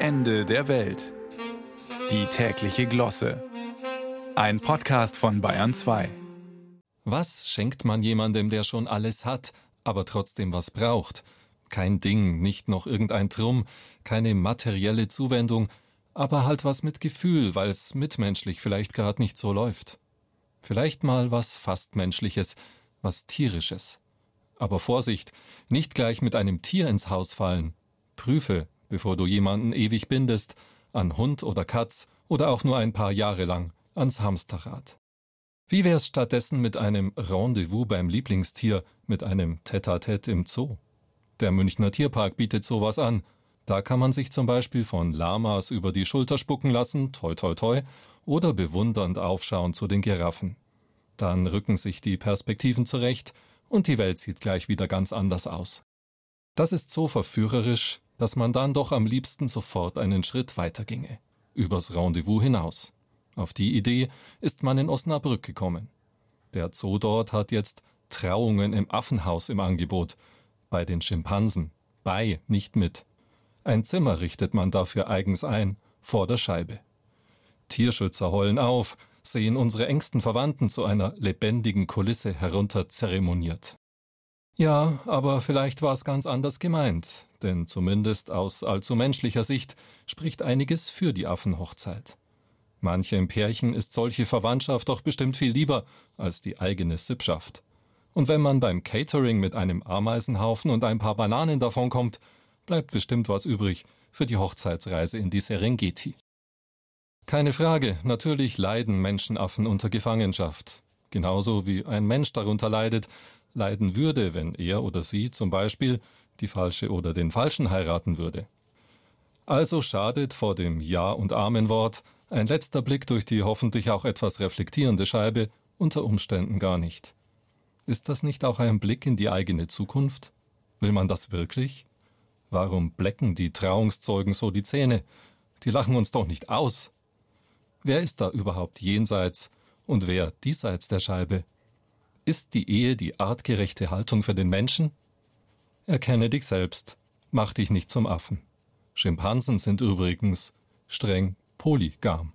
Ende der Welt. Die tägliche Glosse. Ein Podcast von Bayern 2. Was schenkt man jemandem, der schon alles hat, aber trotzdem was braucht? Kein Ding, nicht noch irgendein Trumm, keine materielle Zuwendung, aber halt was mit Gefühl, weil's mitmenschlich vielleicht gerade nicht so läuft. Vielleicht mal was fast Menschliches, was Tierisches. Aber Vorsicht, nicht gleich mit einem Tier ins Haus fallen. Prüfe, bevor du jemanden ewig bindest, an Hund oder Katz oder auch nur ein paar Jahre lang ans Hamsterrad. Wie wär's stattdessen mit einem Rendezvous beim Lieblingstier, mit einem Tête-à-Tête im Zoo? Der Münchner Tierpark bietet sowas an. Da kann man sich zum Beispiel von Lamas über die Schulter spucken lassen, toi toi toi, oder bewundernd aufschauen zu den Giraffen. Dann rücken sich die Perspektiven zurecht und die Welt sieht gleich wieder ganz anders aus. Das ist so verführerisch, dass man dann doch am liebsten sofort einen Schritt weiter ginge, übers Rendezvous hinaus. Auf die Idee ist man in Osnabrück gekommen. Der Zoo dort hat jetzt Trauungen im Affenhaus im Angebot, bei den Schimpansen, bei, nicht mit. Ein Zimmer richtet man dafür eigens ein, vor der Scheibe. Tierschützer heulen auf, sehen unsere engsten Verwandten zu einer lebendigen Kulisse herunterzeremoniert. Ja, aber vielleicht war es ganz anders gemeint, denn zumindest aus allzu menschlicher Sicht spricht einiges für die Affenhochzeit. Manchem Pärchen ist solche Verwandtschaft doch bestimmt viel lieber als die eigene Sippschaft. Und wenn man beim Catering mit einem Ameisenhaufen und ein paar Bananen davonkommt, bleibt bestimmt was übrig für die Hochzeitsreise in die Serengeti. Keine Frage, natürlich leiden Menschenaffen unter Gefangenschaft. Genauso wie ein Mensch darunter leidet, leiden würde, wenn er oder sie zum Beispiel die falsche oder den falschen heiraten würde. Also schadet vor dem Ja und Amenwort ein letzter Blick durch die hoffentlich auch etwas reflektierende Scheibe unter Umständen gar nicht. Ist das nicht auch ein Blick in die eigene Zukunft? Will man das wirklich? Warum blecken die Trauungszeugen so die Zähne? Die lachen uns doch nicht aus. Wer ist da überhaupt jenseits und wer diesseits der Scheibe? Ist die Ehe die artgerechte Haltung für den Menschen? Erkenne dich selbst, mach dich nicht zum Affen. Schimpansen sind übrigens streng polygam.